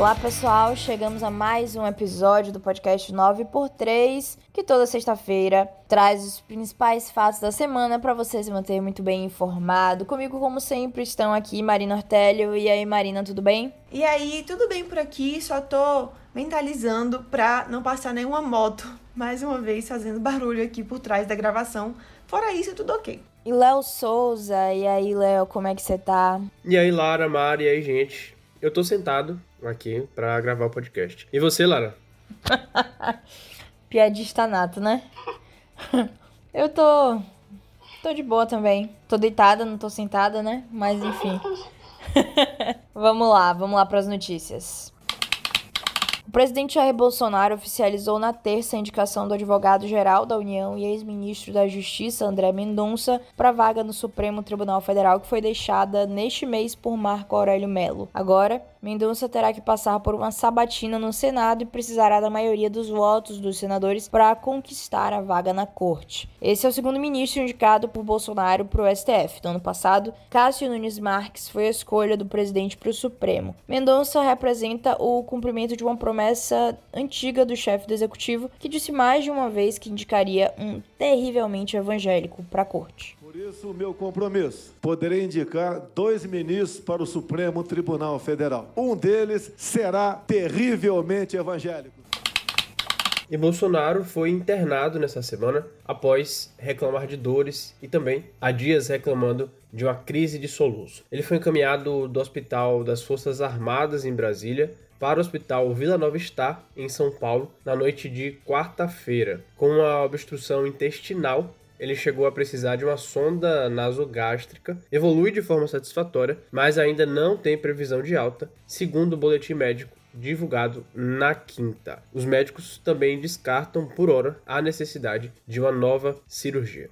Olá pessoal, chegamos a mais um episódio do podcast 9x3, que toda sexta-feira traz os principais fatos da semana para você se manter muito bem informado. Comigo, como sempre, estão aqui Marina Ortélio. E aí, Marina, tudo bem? E aí, tudo bem por aqui? Só tô mentalizando pra não passar nenhuma moto, mais uma vez fazendo barulho aqui por trás da gravação. Fora isso, tudo ok. E Léo Souza, e aí, Léo, como é que você tá? E aí, Lara, Mari, e aí, gente? Eu tô sentado aqui pra gravar o podcast. E você, Lara? Piadista nato, né? Eu tô. tô de boa também. Tô deitada, não tô sentada, né? Mas enfim. vamos lá, vamos lá para as notícias. O presidente Jair Bolsonaro oficializou na terça a indicação do advogado-geral da União e ex-ministro da Justiça, André Mendonça, para vaga no Supremo Tribunal Federal que foi deixada neste mês por Marco Aurélio Melo. Agora, Mendonça terá que passar por uma sabatina no Senado e precisará da maioria dos votos dos senadores para conquistar a vaga na corte. Esse é o segundo ministro indicado por Bolsonaro para o STF. No ano passado, Cássio Nunes Marques foi a escolha do presidente para o Supremo. Mendonça representa o cumprimento de uma promessa promessa antiga do chefe do executivo, que disse mais de uma vez que indicaria um terrivelmente evangélico para a corte. Por isso, o meu compromisso: poderei indicar dois ministros para o Supremo Tribunal Federal. Um deles será terrivelmente evangélico. E Bolsonaro foi internado nessa semana após reclamar de dores e também há dias reclamando de uma crise de soluço. Ele foi encaminhado do Hospital das Forças Armadas em Brasília para o Hospital Vila Nova Star, em São Paulo, na noite de quarta-feira. Com uma obstrução intestinal, ele chegou a precisar de uma sonda nasogástrica, evolui de forma satisfatória, mas ainda não tem previsão de alta, segundo o boletim médico divulgado na quinta. Os médicos também descartam por hora a necessidade de uma nova cirurgia.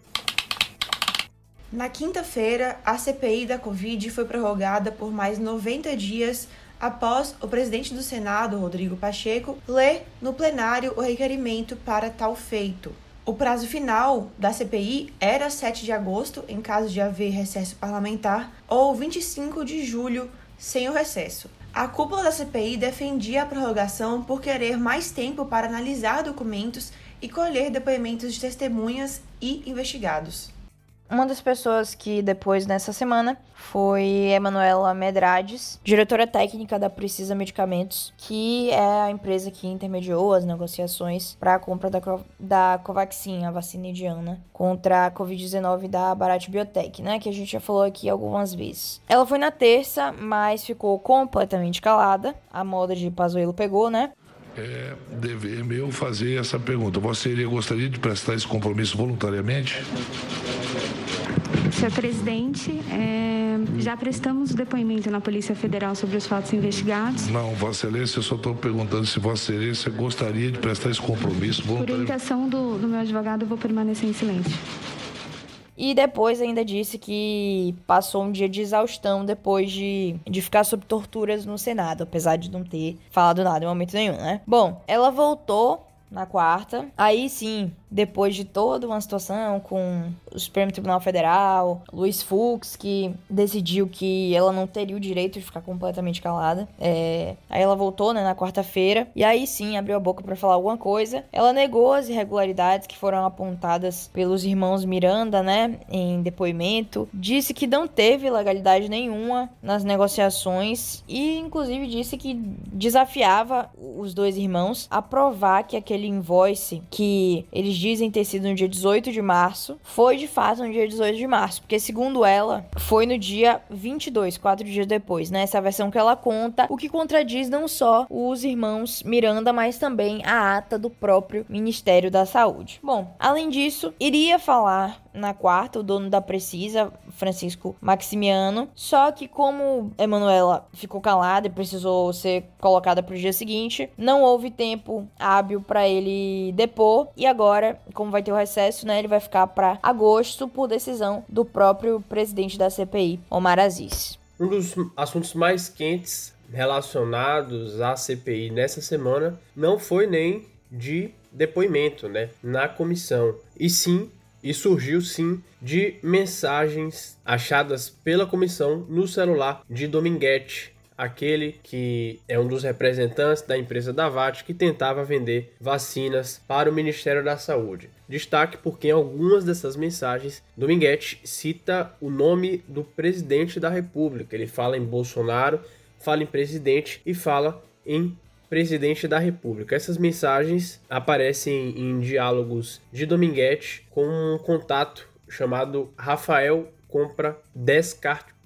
Na quinta-feira, a CPI da Covid foi prorrogada por mais 90 dias após o presidente do Senado, Rodrigo Pacheco, ler no plenário o requerimento para tal feito. O prazo final da CPI era 7 de agosto, em caso de haver recesso parlamentar, ou 25 de julho, sem o recesso. A cúpula da CPI defendia a prorrogação por querer mais tempo para analisar documentos e colher depoimentos de testemunhas e investigados. Uma das pessoas que depois nessa semana foi Emanuela Medrades, diretora técnica da Precisa Medicamentos, que é a empresa que intermediou as negociações para a compra da, da Covaxin, a vacina indiana, contra a Covid-19 da Bharat Biotech, né, que a gente já falou aqui algumas vezes. Ela foi na terça, mas ficou completamente calada. A moda de Pazuello pegou, né? É dever meu fazer essa pergunta. Você gostaria de prestar esse compromisso voluntariamente? Senhor presidente, é, já prestamos o depoimento na Polícia Federal sobre os fatos investigados. Não, Vossa Excelência, eu só estou perguntando se Vossa Excelência gostaria de prestar esse compromisso. Por orientação do, do meu advogado, eu vou permanecer em silêncio. E depois ainda disse que passou um dia de exaustão depois de, de ficar sob torturas no Senado, apesar de não ter falado nada em momento nenhum, né? Bom, ela voltou na quarta. Aí sim, depois de toda uma situação com o Supremo Tribunal Federal, Luiz Fux, que decidiu que ela não teria o direito de ficar completamente calada. É... Aí ela voltou, né, na quarta-feira, e aí sim abriu a boca para falar alguma coisa. Ela negou as irregularidades que foram apontadas pelos irmãos Miranda, né, em depoimento. Disse que não teve legalidade nenhuma nas negociações e, inclusive, disse que desafiava os dois irmãos a provar que aquele invoice que eles dizem ter sido no dia 18 de março, foi de fato no dia 18 de março, porque segundo ela, foi no dia 22, quatro dias depois, né? Essa versão que ela conta, o que contradiz não só os irmãos Miranda, mas também a ata do próprio Ministério da Saúde. Bom, além disso, iria falar na quarta, o dono da Precisa, Francisco Maximiano. Só que como Emanuela ficou calada e precisou ser colocada para o dia seguinte, não houve tempo hábil para ele depor e agora, como vai ter o recesso, né, ele vai ficar para agosto por decisão do próprio presidente da CPI, Omar Aziz. Um dos assuntos mais quentes relacionados à CPI nessa semana não foi nem de depoimento, né, na comissão, e sim e surgiu sim de mensagens achadas pela comissão no celular de Dominguete, aquele que é um dos representantes da empresa Davat que tentava vender vacinas para o Ministério da Saúde. Destaque porque em algumas dessas mensagens, Dominguete cita o nome do presidente da República. Ele fala em Bolsonaro, fala em presidente e fala em presidente da República. Essas mensagens aparecem em diálogos de Dominguete com um contato chamado Rafael Compra Descartes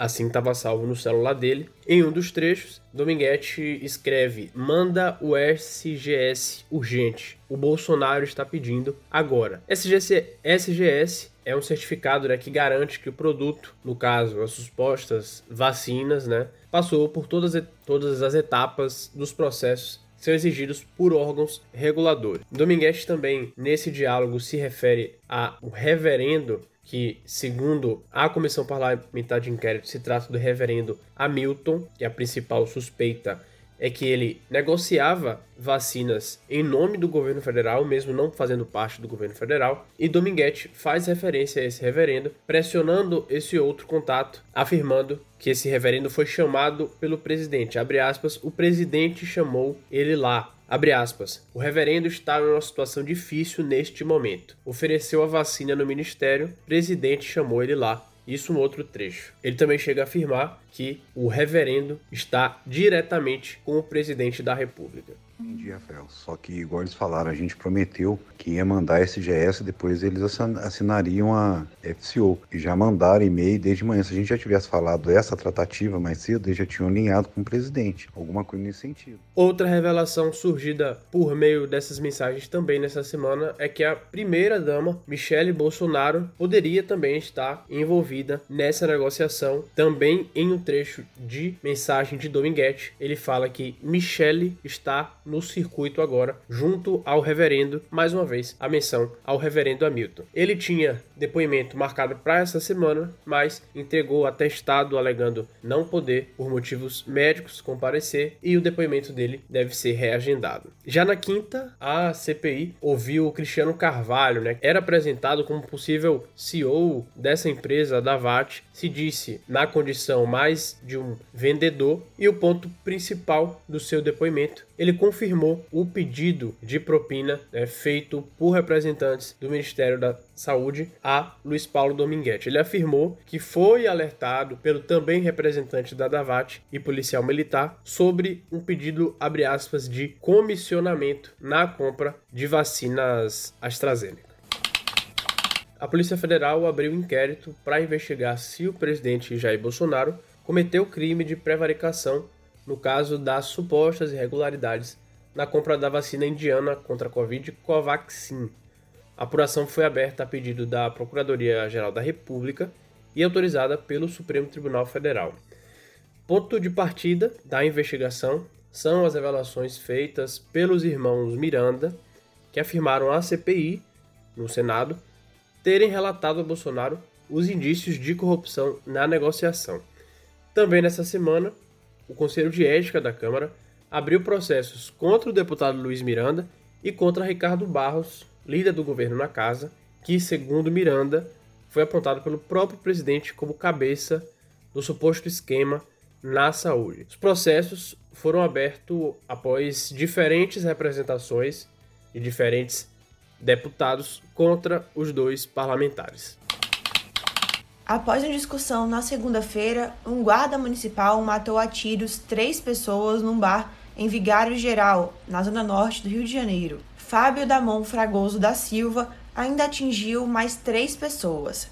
Assim estava salvo no celular dele. Em um dos trechos, Dominguete escreve: Manda o SGS urgente. O Bolsonaro está pedindo agora. SGS, SGS é um certificado né, que garante que o produto, no caso as supostas vacinas, né, passou por todas, todas as etapas dos processos que são exigidos por órgãos reguladores. Dominguete também, nesse diálogo, se refere ao reverendo que, segundo a Comissão Parlamentar de Inquérito, se trata do reverendo Hamilton, que é a principal suspeita é que ele negociava vacinas em nome do governo federal, mesmo não fazendo parte do governo federal, e Dominguete faz referência a esse reverendo, pressionando esse outro contato, afirmando que esse reverendo foi chamado pelo presidente. Abre aspas, o presidente chamou ele lá. Abre aspas. O reverendo está em uma situação difícil neste momento. Ofereceu a vacina no ministério, presidente chamou ele lá. Isso um outro trecho. Ele também chega a afirmar que o reverendo está diretamente com o presidente da República. Entendi, Rafael. Só que, igual eles falaram, a gente prometeu que ia mandar SGS, depois eles assinariam a FCO. E já mandaram e-mail desde manhã. Se a gente já tivesse falado essa tratativa mais cedo, eles já tinham alinhado com o presidente. Alguma coisa nesse sentido. Outra revelação surgida por meio dessas mensagens também nessa semana é que a primeira-dama, Michele Bolsonaro, poderia também estar envolvida nessa negociação. Também em um trecho de mensagem de Dominguete, ele fala que Michele está no circuito agora, junto ao reverendo, mais uma vez, a menção ao reverendo Hamilton. Ele tinha depoimento marcado para essa semana, mas entregou atestado alegando não poder, por motivos médicos, comparecer e o depoimento dele deve ser reagendado. Já na quinta, a CPI ouviu o Cristiano Carvalho, né? Era apresentado como possível CEO dessa empresa, da VAT, se disse na condição mais de um vendedor e o ponto principal do seu depoimento, ele confirmou o pedido de propina né, feito por representantes do Ministério da Saúde a Luiz Paulo Dominguete. Ele afirmou que foi alertado pelo também representante da Davat e policial militar sobre um pedido, abre aspas, de comissionamento na compra de vacinas AstraZeneca. A Polícia Federal abriu inquérito para investigar se o presidente Jair Bolsonaro cometeu crime de prevaricação no caso das supostas irregularidades na compra da vacina indiana contra a Covid Covaxin. A apuração foi aberta a pedido da Procuradoria-Geral da República e autorizada pelo Supremo Tribunal Federal. Ponto de partida da investigação são as revelações feitas pelos irmãos Miranda, que afirmaram à CPI, no Senado, terem relatado a Bolsonaro os indícios de corrupção na negociação. Também nessa semana, o Conselho de Ética da Câmara abriu processos contra o deputado Luiz Miranda e contra Ricardo Barros, líder do governo na casa, que, segundo Miranda, foi apontado pelo próprio presidente como cabeça do suposto esquema na saúde. Os processos foram abertos após diferentes representações de diferentes deputados contra os dois parlamentares. Após uma discussão na segunda-feira, um guarda municipal matou a tiros três pessoas num bar em Vigário Geral, na zona norte do Rio de Janeiro. Fábio Damon Fragoso da Silva ainda atingiu mais três pessoas.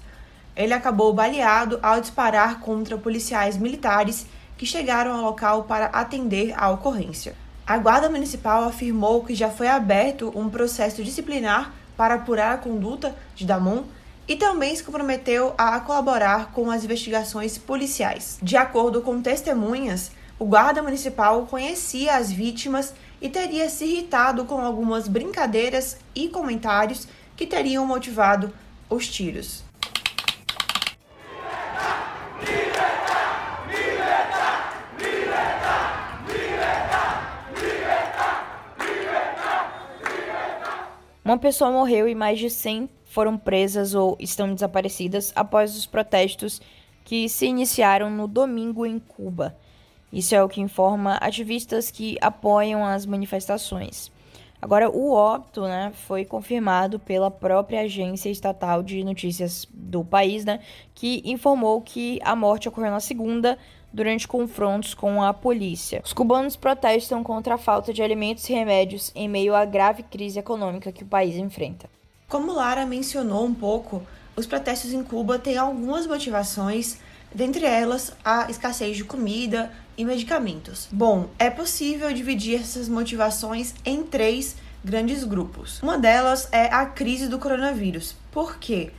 Ele acabou baleado ao disparar contra policiais militares que chegaram ao local para atender a ocorrência. A Guarda Municipal afirmou que já foi aberto um processo disciplinar para apurar a conduta de Damon e também se comprometeu a colaborar com as investigações policiais. De acordo com testemunhas, o guarda municipal conhecia as vítimas e teria se irritado com algumas brincadeiras e comentários que teriam motivado os tiros. Uma pessoa morreu e mais de 100 foram presas ou estão desaparecidas após os protestos que se iniciaram no domingo em Cuba. Isso é o que informa ativistas que apoiam as manifestações. Agora, o óbito né, foi confirmado pela própria agência estatal de notícias do país, né, que informou que a morte ocorreu na segunda, durante confrontos com a polícia. Os cubanos protestam contra a falta de alimentos e remédios em meio à grave crise econômica que o país enfrenta. Como Lara mencionou um pouco, os protestos em Cuba têm algumas motivações, dentre elas a escassez de comida e medicamentos. Bom, é possível dividir essas motivações em três grandes grupos. Uma delas é a crise do coronavírus. Por quê?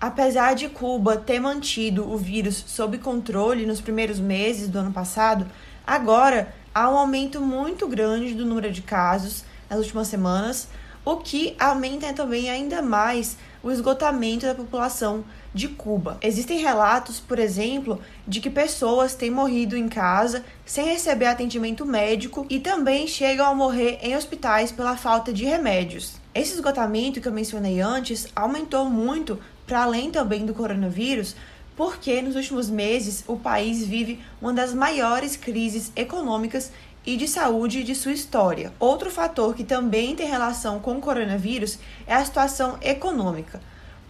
Apesar de Cuba ter mantido o vírus sob controle nos primeiros meses do ano passado, agora há um aumento muito grande do número de casos nas últimas semanas, o que aumenta também ainda mais o esgotamento da população de Cuba. Existem relatos, por exemplo, de que pessoas têm morrido em casa sem receber atendimento médico e também chegam a morrer em hospitais pela falta de remédios. Esse esgotamento que eu mencionei antes aumentou muito para além também do coronavírus, porque nos últimos meses o país vive uma das maiores crises econômicas e de saúde de sua história. Outro fator que também tem relação com o coronavírus é a situação econômica.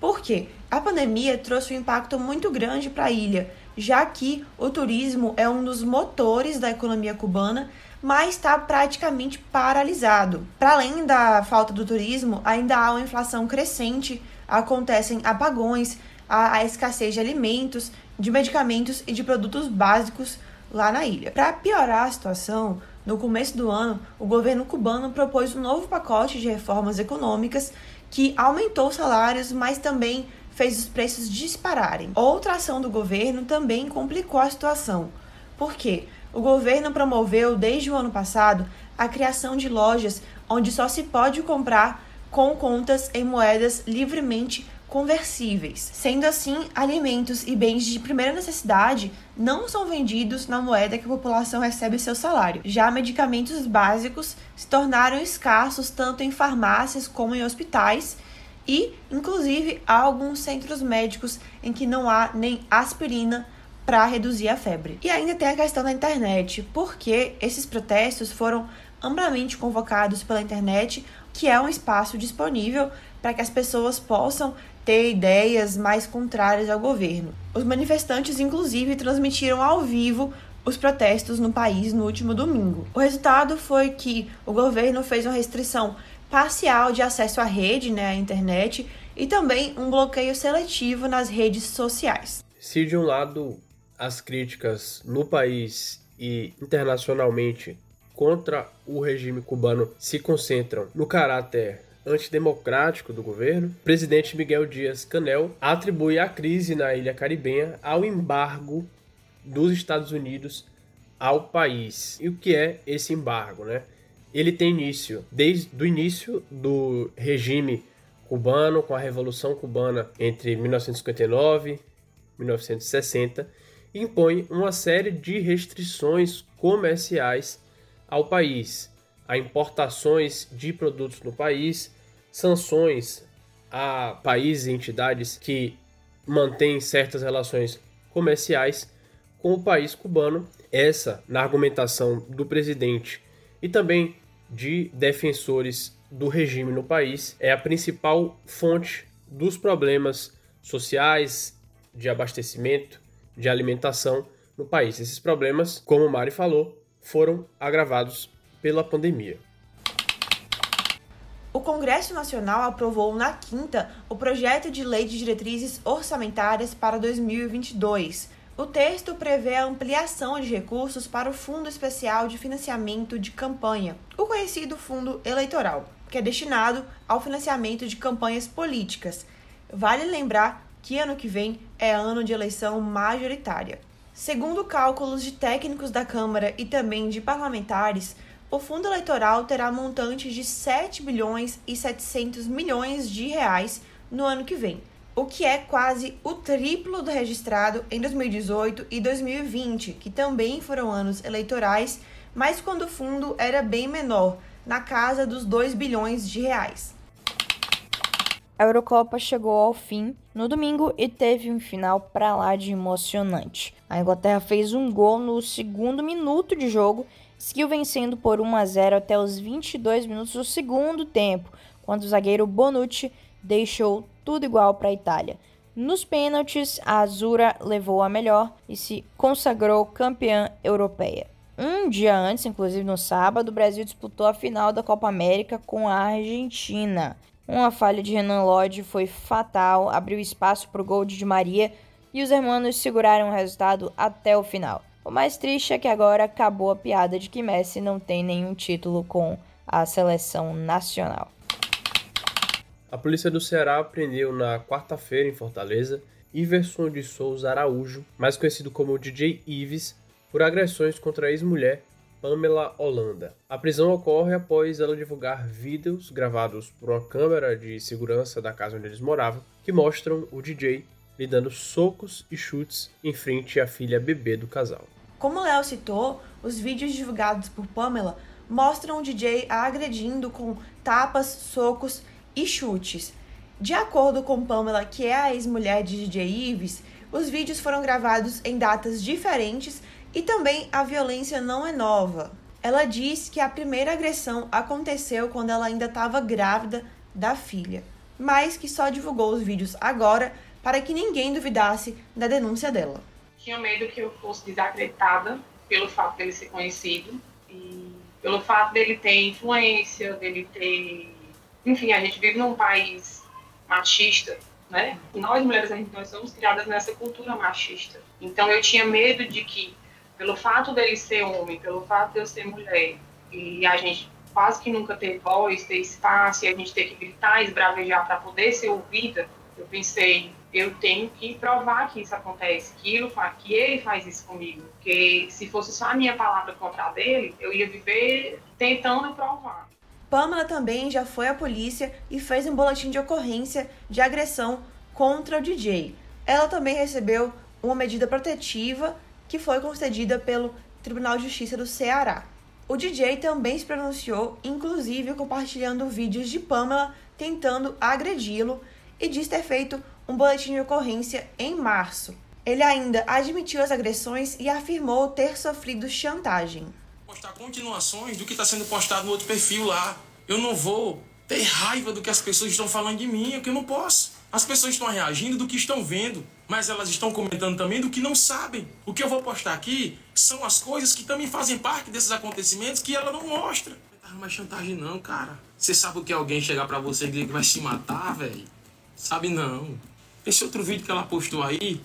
Por quê? A pandemia trouxe um impacto muito grande para a ilha, já que o turismo é um dos motores da economia cubana, mas está praticamente paralisado. Para além da falta do turismo, ainda há uma inflação crescente acontecem apagões, a, a escassez de alimentos, de medicamentos e de produtos básicos lá na ilha. Para piorar a situação, no começo do ano, o governo cubano propôs um novo pacote de reformas econômicas que aumentou os salários, mas também fez os preços dispararem. Outra ação do governo também complicou a situação. Por quê? O governo promoveu desde o ano passado a criação de lojas onde só se pode comprar com contas em moedas livremente conversíveis. Sendo assim, alimentos e bens de primeira necessidade não são vendidos na moeda que a população recebe seu salário. Já medicamentos básicos se tornaram escassos tanto em farmácias como em hospitais e, inclusive, há alguns centros médicos em que não há nem aspirina para reduzir a febre. E ainda tem a questão da internet, porque esses protestos foram amplamente convocados pela internet, que é um espaço disponível para que as pessoas possam ter ideias mais contrárias ao governo. Os manifestantes, inclusive, transmitiram ao vivo os protestos no país no último domingo. O resultado foi que o governo fez uma restrição parcial de acesso à rede, né, à internet, e também um bloqueio seletivo nas redes sociais. Se de um lado as críticas no país e internacionalmente contra o regime cubano se concentram no caráter antidemocrático do governo, o presidente Miguel Dias Canel atribui a crise na ilha caribenha ao embargo dos Estados Unidos ao país. E o que é esse embargo, né? Ele tem início desde o início do regime cubano com a Revolução Cubana entre 1959 e 1960 impõe uma série de restrições comerciais ao país, a importações de produtos no país, sanções a países e entidades que mantêm certas relações comerciais com o país cubano. Essa, na argumentação do presidente e também de defensores do regime no país, é a principal fonte dos problemas sociais, de abastecimento, de alimentação no país. Esses problemas, como o Mari falou, foram agravados pela pandemia. O Congresso Nacional aprovou na quinta o projeto de lei de diretrizes orçamentárias para 2022. O texto prevê a ampliação de recursos para o Fundo Especial de Financiamento de Campanha, o conhecido Fundo Eleitoral, que é destinado ao financiamento de campanhas políticas. Vale lembrar que ano que vem é ano de eleição majoritária. Segundo cálculos de técnicos da Câmara e também de parlamentares, o fundo eleitoral terá montantes de 7 bilhões e 700 milhões de reais no ano que vem, o que é quase o triplo do registrado em 2018 e 2020, que também foram anos eleitorais, mas quando o fundo era bem menor, na casa dos 2 bilhões de reais. A Eurocopa chegou ao fim no domingo e teve um final pra lá de emocionante. A Inglaterra fez um gol no segundo minuto de jogo, seguiu vencendo por 1 a 0 até os 22 minutos do segundo tempo, quando o zagueiro Bonucci deixou tudo igual para a Itália. Nos pênaltis, a Azura levou a melhor e se consagrou campeã europeia. Um dia antes, inclusive no sábado, o Brasil disputou a final da Copa América com a Argentina. Uma falha de Renan Lodge foi fatal, abriu espaço para o gol de Di Maria e os hermanos seguraram o resultado até o final. O mais triste é que agora acabou a piada de que Messi não tem nenhum título com a seleção nacional. A polícia do Ceará prendeu na quarta-feira em Fortaleza Iverson de Souza Araújo, mais conhecido como DJ Ives, por agressões contra a ex-mulher Pamela Holanda. A prisão ocorre após ela divulgar vídeos gravados por uma câmera de segurança da casa onde eles moravam, que mostram o DJ lhe dando socos e chutes em frente à filha bebê do casal. Como Léo citou, os vídeos divulgados por Pamela mostram o DJ a agredindo com tapas, socos e chutes. De acordo com Pamela, que é a ex-mulher de DJ Ives, os vídeos foram gravados em datas diferentes e também a violência não é nova. Ela diz que a primeira agressão aconteceu quando ela ainda estava grávida da filha, mas que só divulgou os vídeos agora para que ninguém duvidasse da denúncia dela. Tinha medo que eu fosse desacreditada pelo fato dele ser conhecido e pelo fato dele ter influência, dele ter. Enfim, a gente vive num país machista, né? Nós mulheres, nós somos criadas nessa cultura machista. Então eu tinha medo de que pelo fato dele ser homem, pelo fato de eu ser mulher, e a gente quase que nunca ter voz, ter espaço, e a gente ter que gritar, esbravejar para poder ser ouvida, eu pensei, eu tenho que provar que isso acontece, que ele, que ele faz isso comigo. Porque se fosse só a minha palavra contra a dele, eu ia viver tentando provar. Pamela também já foi à polícia e fez um boletim de ocorrência de agressão contra o DJ. Ela também recebeu uma medida protetiva que foi concedida pelo Tribunal de Justiça do Ceará. O DJ também se pronunciou, inclusive compartilhando vídeos de Pamela tentando agredi-lo e diz ter feito um boletim de ocorrência em março. Ele ainda admitiu as agressões e afirmou ter sofrido chantagem. Postar continuações do que está sendo postado no outro perfil lá. Eu não vou ter raiva do que as pessoas estão falando de mim, é que eu não posso. As pessoas estão reagindo do que estão vendo, mas elas estão comentando também do que não sabem. O que eu vou postar aqui são as coisas que também fazem parte desses acontecimentos que ela não mostra. Não é chantagem não, cara. Você sabe o que é alguém chegar para você e dizer que vai se matar, velho? Sabe não. Esse outro vídeo que ela postou aí,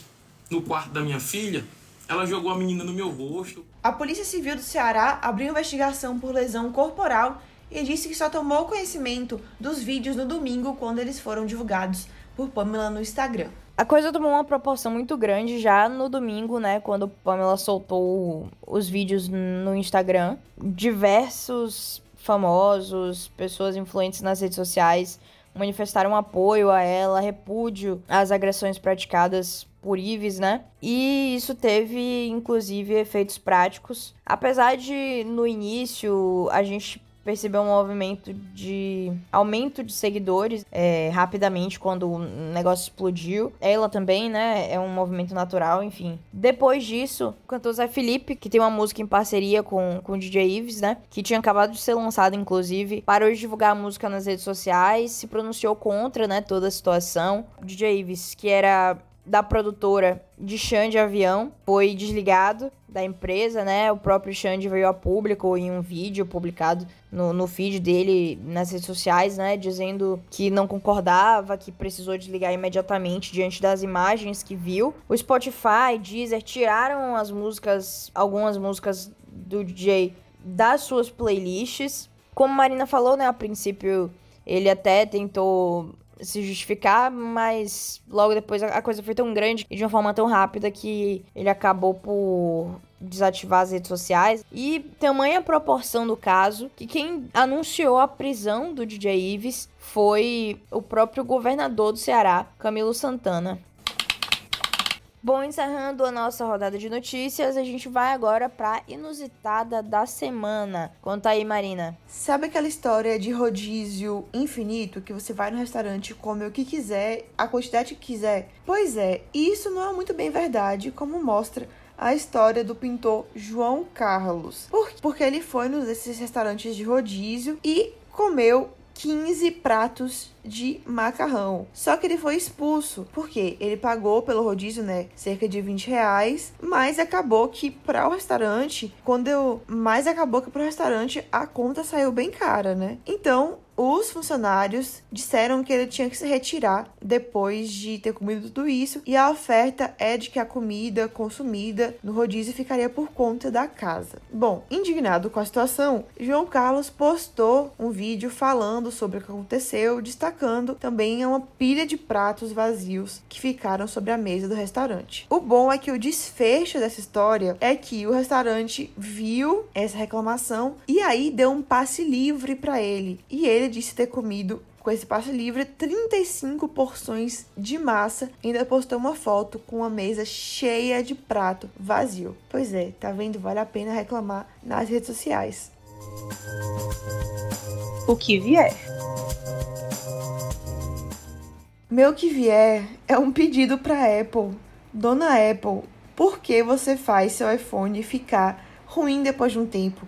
no quarto da minha filha, ela jogou a menina no meu rosto. A Polícia Civil do Ceará abriu investigação por lesão corporal e disse que só tomou conhecimento dos vídeos no domingo quando eles foram divulgados por Pamela no Instagram. A coisa tomou uma proporção muito grande já no domingo, né? Quando Pamela soltou os vídeos no Instagram. Diversos famosos, pessoas influentes nas redes sociais manifestaram apoio a ela, repúdio às agressões praticadas por Ives, né? E isso teve, inclusive, efeitos práticos. Apesar de, no início, a gente percebeu um movimento de aumento de seguidores é, rapidamente quando o negócio explodiu. Ela também, né? É um movimento natural, enfim. Depois disso, o cantor Zé Felipe, que tem uma música em parceria com, com o DJ Ives, né? Que tinha acabado de ser lançado, inclusive, parou de divulgar a música nas redes sociais, se pronunciou contra, né? Toda a situação. O DJ Ives, que era da produtora de Xande Avião foi desligado da empresa, né? O próprio Xande veio a público em um vídeo publicado no, no feed dele nas redes sociais, né? Dizendo que não concordava, que precisou desligar imediatamente diante das imagens que viu. O Spotify, Deezer tiraram as músicas, algumas músicas do DJ das suas playlists. Como Marina falou, né? A princípio ele até tentou se justificar, mas logo depois a coisa foi tão grande e de uma forma tão rápida que ele acabou por desativar as redes sociais. E tamanha proporção do caso que quem anunciou a prisão do DJ Ives foi o próprio governador do Ceará, Camilo Santana. Bom, encerrando a nossa rodada de notícias, a gente vai agora para inusitada da semana. Conta aí, Marina. Sabe aquela história de rodízio infinito que você vai no restaurante, come o que quiser, a quantidade que quiser? Pois é, isso não é muito bem verdade, como mostra a história do pintor João Carlos. Por, porque ele foi nos desses restaurantes de rodízio e comeu 15 pratos de macarrão. Só que ele foi expulso, porque ele pagou pelo rodízio, né, cerca de 20 reais, mas acabou que para o restaurante, quando eu. Mas acabou que para o restaurante a conta saiu bem cara, né? Então os funcionários disseram que ele tinha que se retirar depois de ter comido tudo isso, e a oferta é de que a comida consumida no rodízio ficaria por conta da casa. Bom, indignado com a situação, João Carlos postou um vídeo falando sobre o que aconteceu, destacando também uma pilha de pratos vazios que ficaram sobre a mesa do restaurante. O bom é que o desfecho dessa história é que o restaurante viu essa reclamação e aí deu um passe livre para ele, e ele disse ter comido com esse passe livre 35 porções de massa ainda postou uma foto com uma mesa cheia de prato vazio. Pois é, tá vendo? Vale a pena reclamar nas redes sociais. O que vier. Meu que vier é um pedido para Apple. Dona Apple, por que você faz seu iPhone ficar ruim depois de um tempo?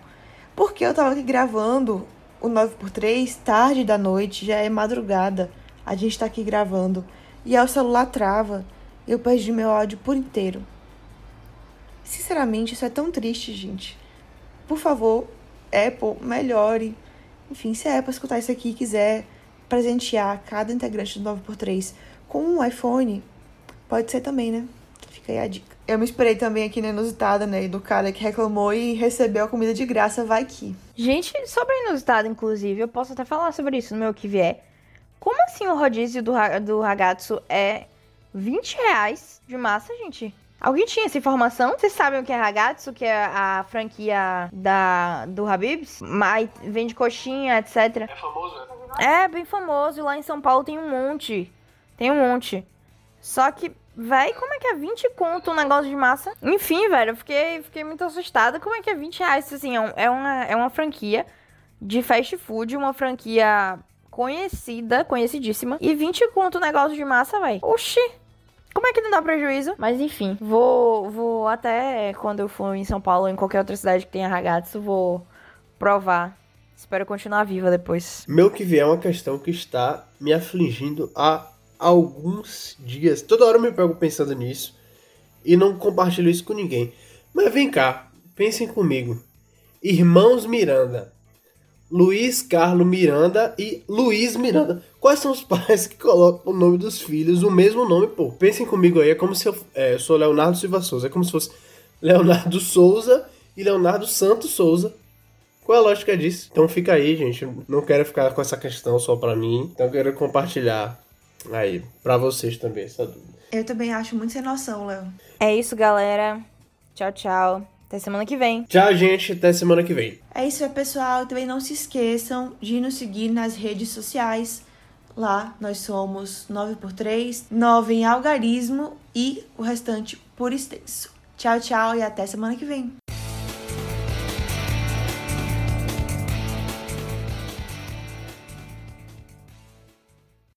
Porque eu tava aqui gravando o 9x3, tarde da noite, já é madrugada. A gente tá aqui gravando. E aí o celular trava. Eu perdi meu áudio por inteiro. Sinceramente, isso é tão triste, gente. Por favor, Apple, melhore. Enfim, se a Apple escutar isso aqui e quiser presentear cada integrante do 9x3 com um iPhone, pode ser também, né? Fica aí a dica. Eu me esperei também aqui na inusitada, né? Do cara que reclamou e recebeu a comida de graça, vai que. Gente, sobre a inusitada, inclusive, eu posso até falar sobre isso no meu que vier. Como assim o rodízio do, do Ragazzo é 20 reais de massa, gente? Alguém tinha essa informação? Vocês sabem o que é Ragazzo, que é a franquia da, do Habibs? Mas vende coxinha, etc. É famoso, né? É, bem famoso. Lá em São Paulo tem um monte. Tem um monte. Só que Véi, como é que é 20 conto um negócio de massa? Enfim, velho, eu fiquei, fiquei muito assustada. Como é que é 20 reais? Assim, é, é, uma, é uma franquia de fast food, uma franquia conhecida, conhecidíssima. E 20 conto um negócio de massa, véi. Oxi! Como é que não dá prejuízo? Mas enfim, vou, vou até quando eu for em São Paulo ou em qualquer outra cidade que tenha ragazzo, vou provar. Espero continuar viva depois. Meu que vier é uma questão que está me afligindo há alguns dias. Toda hora eu me pego pensando nisso e não compartilho isso com ninguém. Mas vem cá, pensem comigo. Irmãos Miranda. Luiz Carlos Miranda e Luiz Miranda. Quais são os pais que colocam o nome dos filhos o mesmo nome, pô? Pensem comigo aí, é como se eu, é, eu sou Leonardo Silva Souza. É como se fosse Leonardo Souza e Leonardo Santos Souza. Qual é a lógica disso? Então fica aí, gente. Não quero ficar com essa questão só pra mim. Então quero compartilhar Aí, para vocês também, essa dúvida. Eu também acho muito sem noção, Léo. É isso, galera. Tchau, tchau. Até semana que vem. Tchau, gente. Até semana que vem. É isso, pessoal. Também não se esqueçam de nos seguir nas redes sociais. Lá nós somos 9x3, 9 em algarismo e o restante por extenso. Tchau, tchau e até semana que vem.